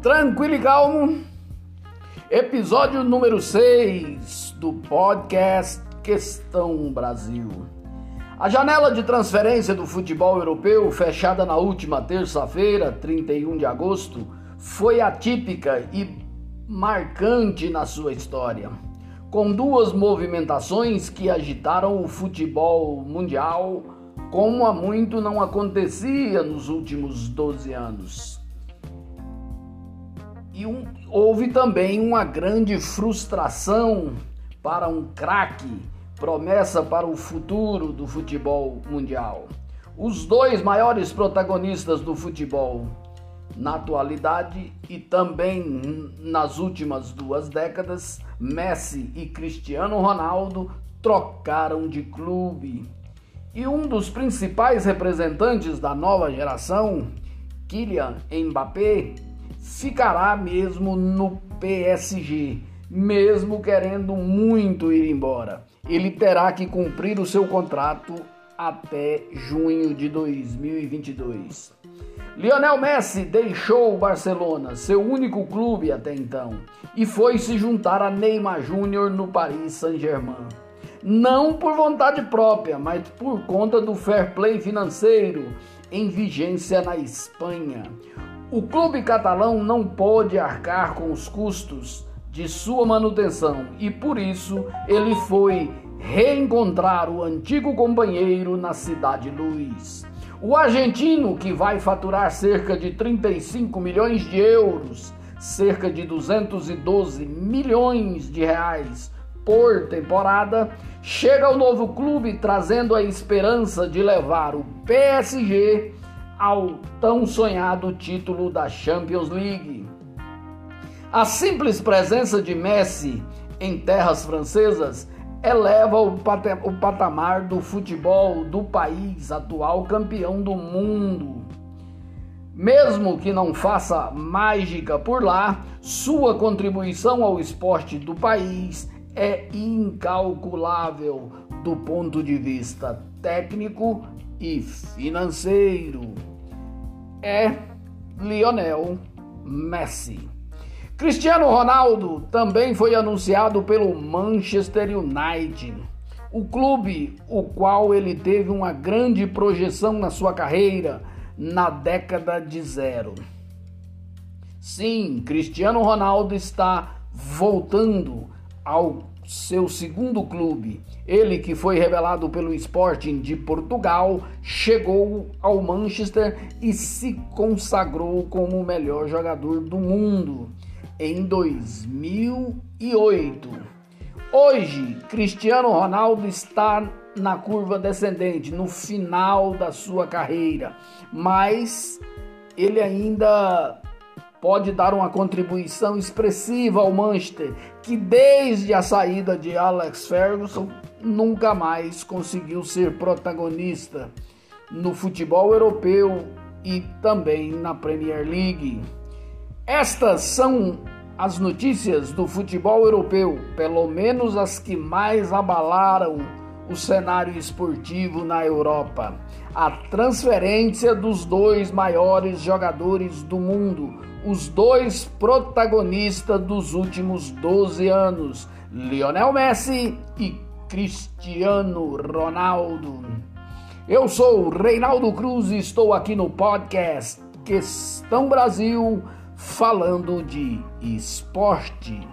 Tranquilo e calmo. Episódio número 6 do podcast Questão Brasil. A janela de transferência do futebol europeu, fechada na última terça-feira, 31 de agosto, foi atípica e marcante na sua história, com duas movimentações que agitaram o futebol mundial como há muito não acontecia nos últimos 12 anos. E um, houve também uma grande frustração para um craque, promessa para o futuro do futebol mundial. Os dois maiores protagonistas do futebol na atualidade e também nas últimas duas décadas, Messi e Cristiano Ronaldo trocaram de clube e um dos principais representantes da nova geração, Kylian Mbappé, ficará mesmo no PSG, mesmo querendo muito ir embora. Ele terá que cumprir o seu contrato até junho de 2022. Lionel Messi deixou o Barcelona, seu único clube até então, e foi se juntar a Neymar Júnior no Paris Saint-Germain não por vontade própria, mas por conta do fair play financeiro em vigência na Espanha. O clube catalão não pode arcar com os custos de sua manutenção e por isso ele foi reencontrar o antigo companheiro na Cidade Luz. O argentino, que vai faturar cerca de 35 milhões de euros, cerca de 212 milhões de reais por temporada, chega ao novo clube trazendo a esperança de levar o PSG ao tão sonhado título da Champions League. A simples presença de Messi em terras francesas eleva o patamar do futebol do país, atual campeão do mundo. Mesmo que não faça mágica por lá, sua contribuição ao esporte do país é incalculável do ponto de vista técnico e financeiro. É Lionel Messi. Cristiano Ronaldo também foi anunciado pelo Manchester United, o clube o qual ele teve uma grande projeção na sua carreira na década de zero. Sim, Cristiano Ronaldo está voltando ao seu segundo clube. Ele, que foi revelado pelo Sporting de Portugal, chegou ao Manchester e se consagrou como o melhor jogador do mundo em 2008. Hoje, Cristiano Ronaldo está na curva descendente, no final da sua carreira, mas ele ainda pode dar uma contribuição expressiva ao Manchester, que desde a saída de Alex Ferguson nunca mais conseguiu ser protagonista no futebol europeu e também na Premier League. Estas são as notícias do futebol europeu, pelo menos as que mais abalaram o cenário esportivo na Europa. A transferência dos dois maiores jogadores do mundo, os dois protagonistas dos últimos 12 anos, Lionel Messi e Cristiano Ronaldo. Eu sou Reinaldo Cruz e estou aqui no podcast Questão Brasil falando de esporte.